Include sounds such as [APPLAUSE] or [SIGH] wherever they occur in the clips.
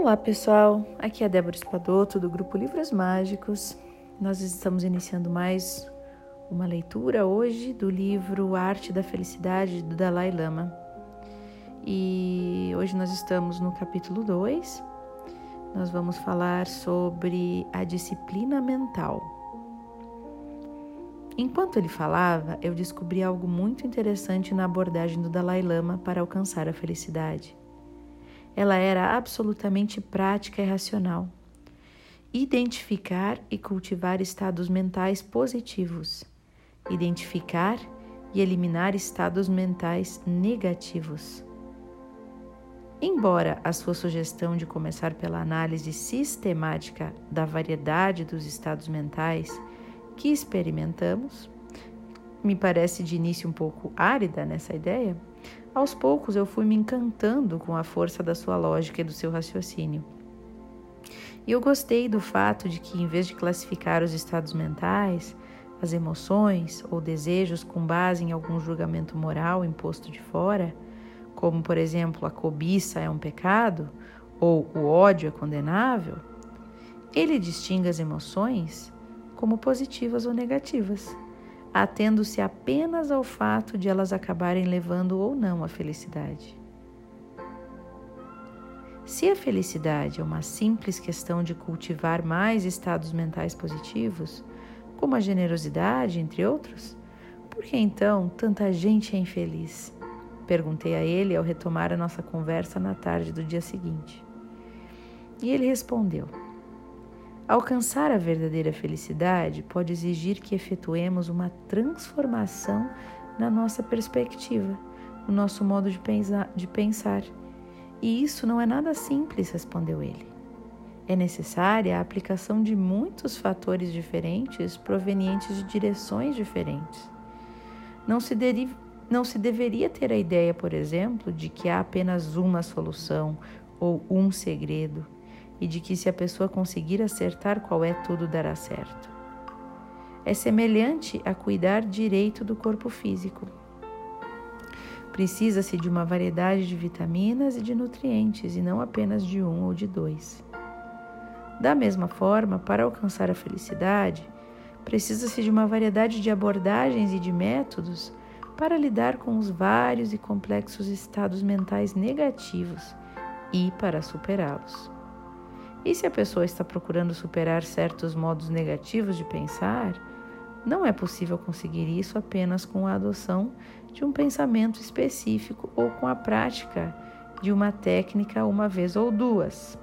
Olá pessoal, aqui é Débora Espadoto do grupo Livros Mágicos. Nós estamos iniciando mais uma leitura hoje do livro Arte da Felicidade do Dalai Lama. E hoje nós estamos no capítulo 2. Nós vamos falar sobre a disciplina mental. Enquanto ele falava, eu descobri algo muito interessante na abordagem do Dalai Lama para alcançar a felicidade. Ela era absolutamente prática e racional. Identificar e cultivar estados mentais positivos. Identificar e eliminar estados mentais negativos. Embora a sua sugestão de começar pela análise sistemática da variedade dos estados mentais que experimentamos, me parece de início um pouco árida nessa ideia, aos poucos eu fui me encantando com a força da sua lógica e do seu raciocínio. E eu gostei do fato de que, em vez de classificar os estados mentais, as emoções ou desejos com base em algum julgamento moral imposto de fora, como por exemplo a cobiça é um pecado ou o ódio é condenável, ele distingue as emoções como positivas ou negativas atendo-se apenas ao fato de elas acabarem levando ou não à felicidade. Se a felicidade é uma simples questão de cultivar mais estados mentais positivos, como a generosidade, entre outros, por que então tanta gente é infeliz? Perguntei a ele ao retomar a nossa conversa na tarde do dia seguinte. E ele respondeu: Alcançar a verdadeira felicidade pode exigir que efetuemos uma transformação na nossa perspectiva, no nosso modo de pensar, de pensar. E isso não é nada simples, respondeu ele. É necessária a aplicação de muitos fatores diferentes provenientes de direções diferentes. Não se, não se deveria ter a ideia, por exemplo, de que há apenas uma solução ou um segredo e de que se a pessoa conseguir acertar qual é, tudo dará certo. É semelhante a cuidar direito do corpo físico. Precisa-se de uma variedade de vitaminas e de nutrientes e não apenas de um ou de dois. Da mesma forma, para alcançar a felicidade, precisa-se de uma variedade de abordagens e de métodos para lidar com os vários e complexos estados mentais negativos e para superá-los. E se a pessoa está procurando superar certos modos negativos de pensar, não é possível conseguir isso apenas com a adoção de um pensamento específico ou com a prática de uma técnica uma vez ou duas.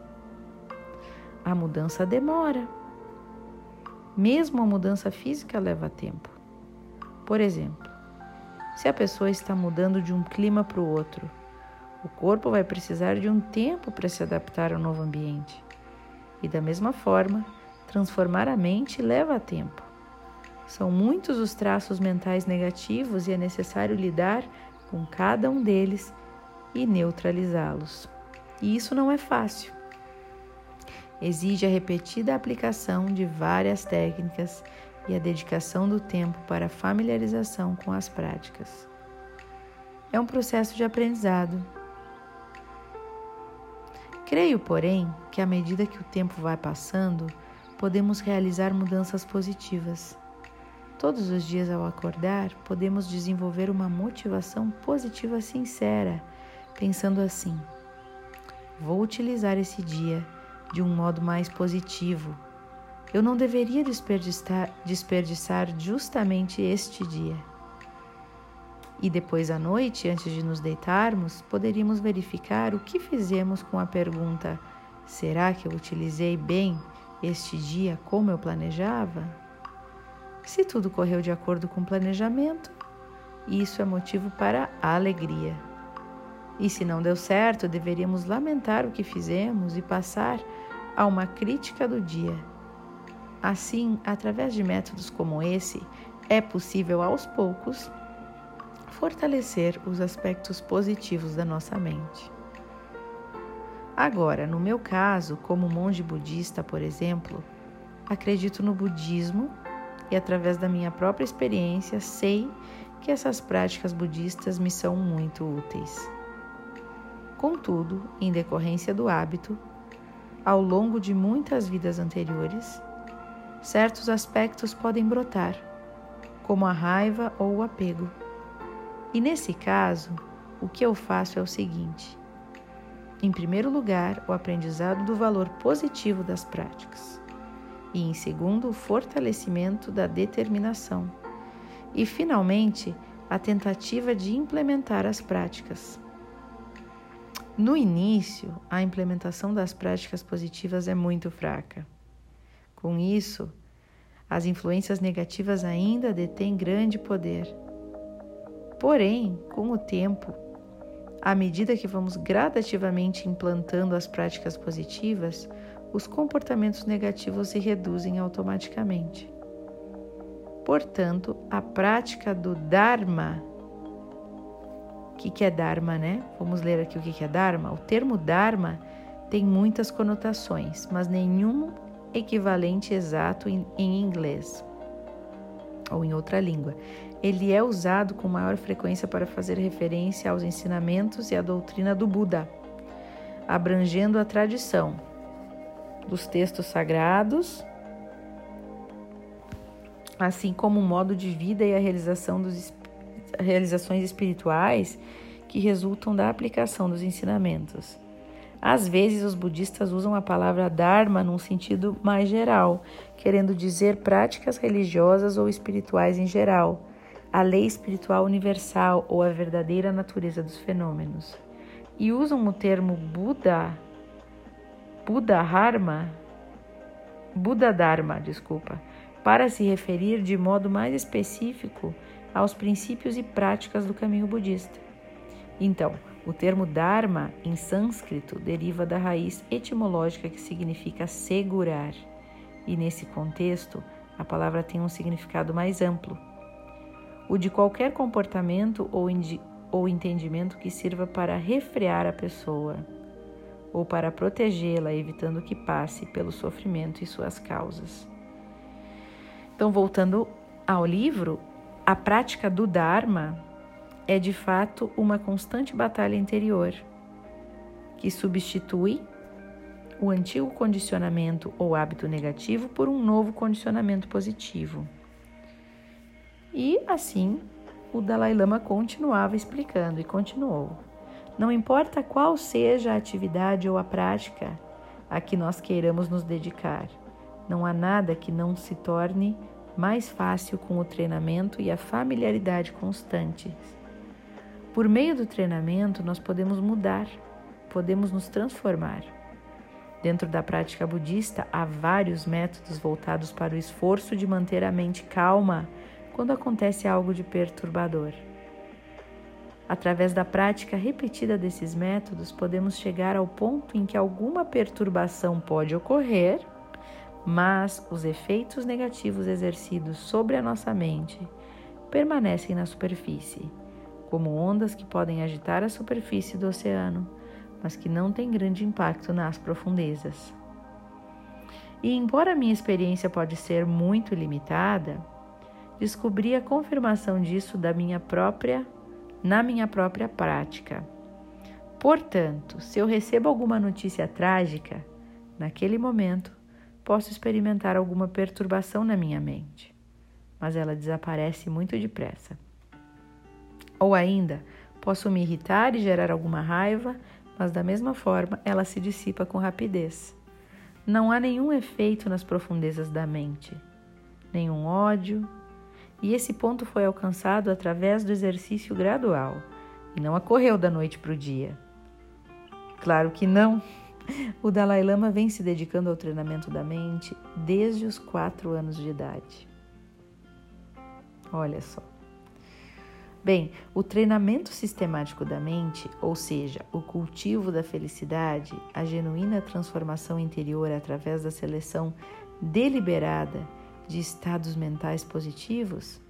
A mudança demora. Mesmo a mudança física leva tempo. Por exemplo, se a pessoa está mudando de um clima para o outro, o corpo vai precisar de um tempo para se adaptar ao novo ambiente. E da mesma forma, transformar a mente leva tempo. São muitos os traços mentais negativos e é necessário lidar com cada um deles e neutralizá-los. E isso não é fácil. Exige a repetida aplicação de várias técnicas e a dedicação do tempo para a familiarização com as práticas. É um processo de aprendizado Creio, porém, que à medida que o tempo vai passando, podemos realizar mudanças positivas. Todos os dias ao acordar, podemos desenvolver uma motivação positiva sincera, pensando assim: vou utilizar esse dia de um modo mais positivo. Eu não deveria desperdiçar, desperdiçar justamente este dia. E depois à noite, antes de nos deitarmos, poderíamos verificar o que fizemos com a pergunta: será que eu utilizei bem este dia como eu planejava? Se tudo correu de acordo com o planejamento, isso é motivo para alegria. E se não deu certo, deveríamos lamentar o que fizemos e passar a uma crítica do dia. Assim, através de métodos como esse, é possível aos poucos fortalecer os aspectos positivos da nossa mente. Agora, no meu caso, como monge budista, por exemplo, acredito no budismo e, através da minha própria experiência, sei que essas práticas budistas me são muito úteis. Contudo, em decorrência do hábito, ao longo de muitas vidas anteriores, certos aspectos podem brotar, como a raiva ou o apego. E nesse caso, o que eu faço é o seguinte: em primeiro lugar, o aprendizado do valor positivo das práticas, e em segundo, o fortalecimento da determinação, e finalmente, a tentativa de implementar as práticas. No início, a implementação das práticas positivas é muito fraca. Com isso, as influências negativas ainda detêm grande poder. Porém, com o tempo, à medida que vamos gradativamente implantando as práticas positivas, os comportamentos negativos se reduzem automaticamente. Portanto, a prática do Dharma. O que, que é Dharma, né? Vamos ler aqui o que, que é Dharma. O termo Dharma tem muitas conotações, mas nenhum equivalente exato em, em inglês ou em outra língua. Ele é usado com maior frequência para fazer referência aos ensinamentos e à doutrina do Buda, abrangendo a tradição dos textos sagrados assim como o modo de vida e a realização dos realizações espirituais que resultam da aplicação dos ensinamentos. Às vezes, os budistas usam a palavra Dharma num sentido mais geral, querendo dizer práticas religiosas ou espirituais em geral, a lei espiritual universal ou a verdadeira natureza dos fenômenos. E usam o termo Buda, Buddha Dharma, Buda Dharma, desculpa, para se referir de modo mais específico aos princípios e práticas do caminho budista. Então, o termo Dharma em sânscrito deriva da raiz etimológica que significa segurar, e nesse contexto a palavra tem um significado mais amplo, o de qualquer comportamento ou, ou entendimento que sirva para refrear a pessoa ou para protegê-la, evitando que passe pelo sofrimento e suas causas. Então, voltando ao livro, a prática do Dharma é de fato uma constante batalha interior que substitui o antigo condicionamento ou hábito negativo por um novo condicionamento positivo. E assim o Dalai Lama continuava explicando e continuou. Não importa qual seja a atividade ou a prática a que nós queiramos nos dedicar, não há nada que não se torne mais fácil com o treinamento e a familiaridade constantes. Por meio do treinamento, nós podemos mudar, podemos nos transformar. Dentro da prática budista, há vários métodos voltados para o esforço de manter a mente calma quando acontece algo de perturbador. Através da prática repetida desses métodos, podemos chegar ao ponto em que alguma perturbação pode ocorrer mas os efeitos negativos exercidos sobre a nossa mente permanecem na superfície, como ondas que podem agitar a superfície do oceano, mas que não têm grande impacto nas profundezas. E embora minha experiência pode ser muito limitada, descobri a confirmação disso da minha própria na minha própria prática. Portanto, se eu recebo alguma notícia trágica, naquele momento posso experimentar alguma perturbação na minha mente, mas ela desaparece muito depressa. Ou ainda, posso me irritar e gerar alguma raiva, mas da mesma forma ela se dissipa com rapidez. Não há nenhum efeito nas profundezas da mente, nenhum ódio, e esse ponto foi alcançado através do exercício gradual e não ocorreu da noite para o dia. Claro que não. O Dalai Lama vem se dedicando ao treinamento da mente desde os quatro anos de idade. Olha só. Bem, o treinamento sistemático da mente, ou seja, o cultivo da felicidade, a genuína transformação interior através da seleção deliberada de estados mentais positivos,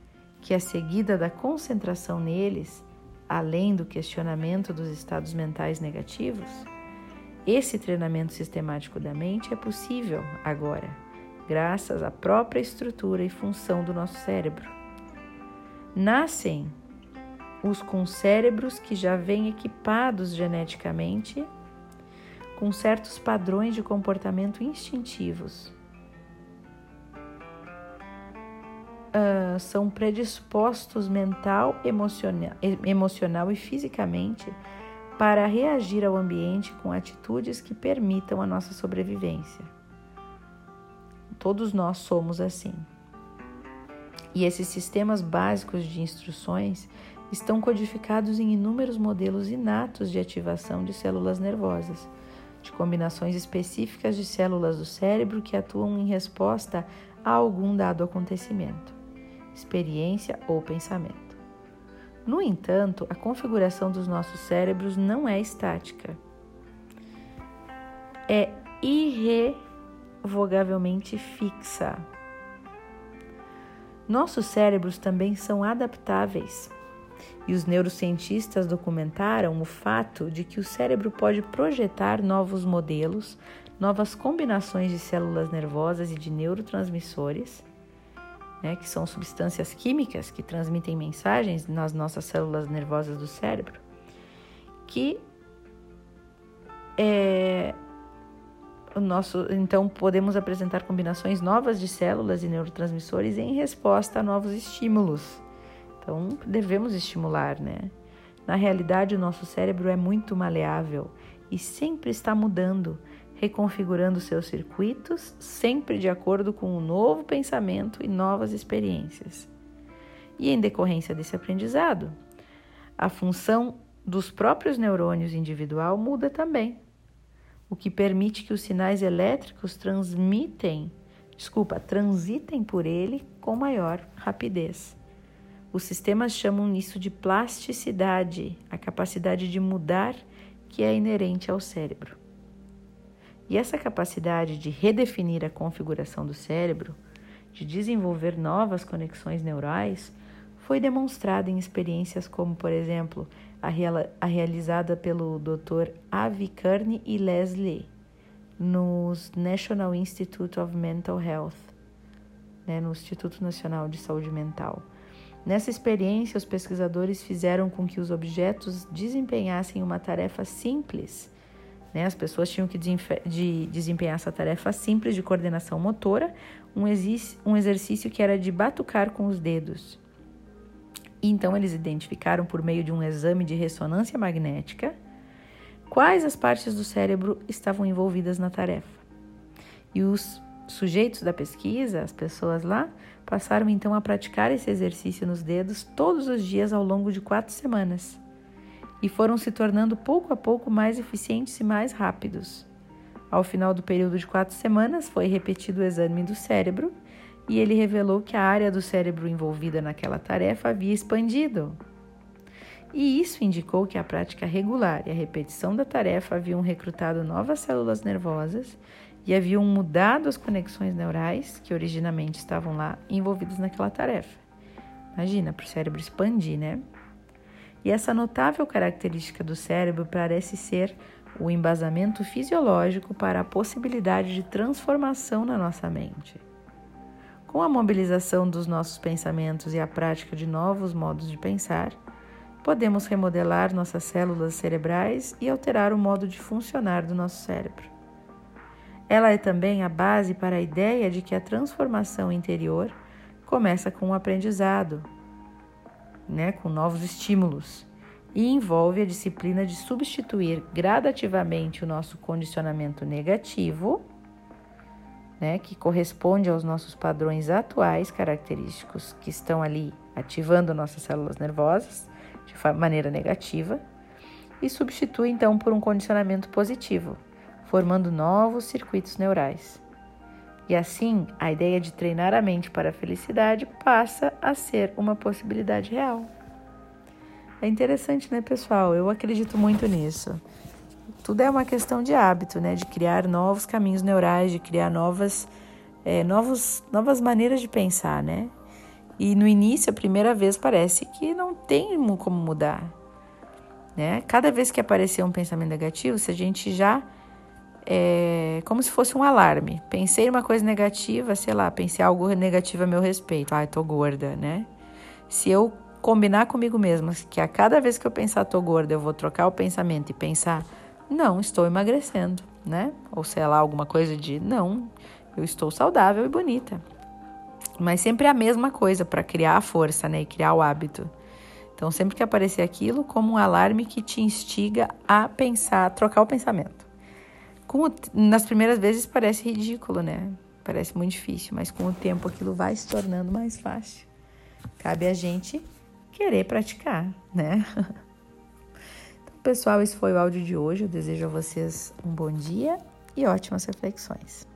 que é seguida da concentração neles, além do questionamento dos estados mentais negativos, esse treinamento sistemático da mente é possível agora, graças à própria estrutura e função do nosso cérebro. Nascem os com cérebros que já vêm equipados geneticamente com certos padrões de comportamento instintivos. Uh, são predispostos mental, emocional, emocional e fisicamente para reagir ao ambiente com atitudes que permitam a nossa sobrevivência. Todos nós somos assim. E esses sistemas básicos de instruções estão codificados em inúmeros modelos inatos de ativação de células nervosas, de combinações específicas de células do cérebro que atuam em resposta a algum dado acontecimento, experiência ou pensamento. No entanto, a configuração dos nossos cérebros não é estática. É irrevogavelmente fixa. Nossos cérebros também são adaptáveis. E os neurocientistas documentaram o fato de que o cérebro pode projetar novos modelos, novas combinações de células nervosas e de neurotransmissores né, que são substâncias químicas que transmitem mensagens nas nossas células nervosas do cérebro, que é, o nosso, então podemos apresentar combinações novas de células e neurotransmissores em resposta a novos estímulos. Então devemos estimular, né? Na realidade, o nosso cérebro é muito maleável e sempre está mudando reconfigurando seus circuitos, sempre de acordo com um novo pensamento e novas experiências. E em decorrência desse aprendizado, a função dos próprios neurônios individual muda também, o que permite que os sinais elétricos transmitem, desculpa, transitem por ele com maior rapidez. Os sistemas chamam isso de plasticidade, a capacidade de mudar que é inerente ao cérebro. E essa capacidade de redefinir a configuração do cérebro, de desenvolver novas conexões neurais, foi demonstrada em experiências como, por exemplo, a, real, a realizada pelo Dr. Avi Kearney e Leslie nos National Institute of Mental Health, né, no Instituto Nacional de Saúde Mental. Nessa experiência, os pesquisadores fizeram com que os objetos desempenhassem uma tarefa simples né? As pessoas tinham que de desempenhar essa tarefa simples de coordenação motora, um, um exercício que era de batucar com os dedos. Então, eles identificaram por meio de um exame de ressonância magnética quais as partes do cérebro estavam envolvidas na tarefa. E os sujeitos da pesquisa, as pessoas lá, passaram então a praticar esse exercício nos dedos todos os dias ao longo de quatro semanas e foram se tornando pouco a pouco mais eficientes e mais rápidos. Ao final do período de quatro semanas, foi repetido o exame do cérebro e ele revelou que a área do cérebro envolvida naquela tarefa havia expandido. E isso indicou que a prática regular e a repetição da tarefa haviam recrutado novas células nervosas e haviam mudado as conexões neurais que originalmente estavam lá envolvidas naquela tarefa. Imagina, para o cérebro expandir, né? E essa notável característica do cérebro parece ser o embasamento fisiológico para a possibilidade de transformação na nossa mente. Com a mobilização dos nossos pensamentos e a prática de novos modos de pensar, podemos remodelar nossas células cerebrais e alterar o modo de funcionar do nosso cérebro. Ela é também a base para a ideia de que a transformação interior começa com o aprendizado, né, com novos estímulos, e envolve a disciplina de substituir gradativamente o nosso condicionamento negativo, né, que corresponde aos nossos padrões atuais característicos que estão ali ativando nossas células nervosas de maneira negativa, e substitui então por um condicionamento positivo, formando novos circuitos neurais. E assim, a ideia de treinar a mente para a felicidade passa a ser uma possibilidade real. É interessante, né, pessoal? Eu acredito muito nisso. Tudo é uma questão de hábito, né? De criar novos caminhos neurais, de criar novas, é, novos, novas maneiras de pensar, né? E no início, a primeira vez, parece que não tem como mudar. Né? Cada vez que aparecer um pensamento negativo, se a gente já é como se fosse um alarme. Pensei uma coisa negativa, sei lá, pensei algo negativo a meu respeito. Ai, tô gorda, né? Se eu combinar comigo mesma que a cada vez que eu pensar tô gorda, eu vou trocar o pensamento e pensar não, estou emagrecendo, né? Ou sei lá, alguma coisa de não, eu estou saudável e bonita. Mas sempre a mesma coisa para criar a força, né? E criar o hábito. Então, sempre que aparecer aquilo, como um alarme que te instiga a pensar, trocar o pensamento. O, nas primeiras vezes parece ridículo, né? Parece muito difícil, mas com o tempo aquilo vai se tornando mais fácil. Cabe a gente querer praticar, né? [LAUGHS] Então, pessoal, esse foi o áudio de hoje. Eu desejo a vocês um bom dia e ótimas reflexões.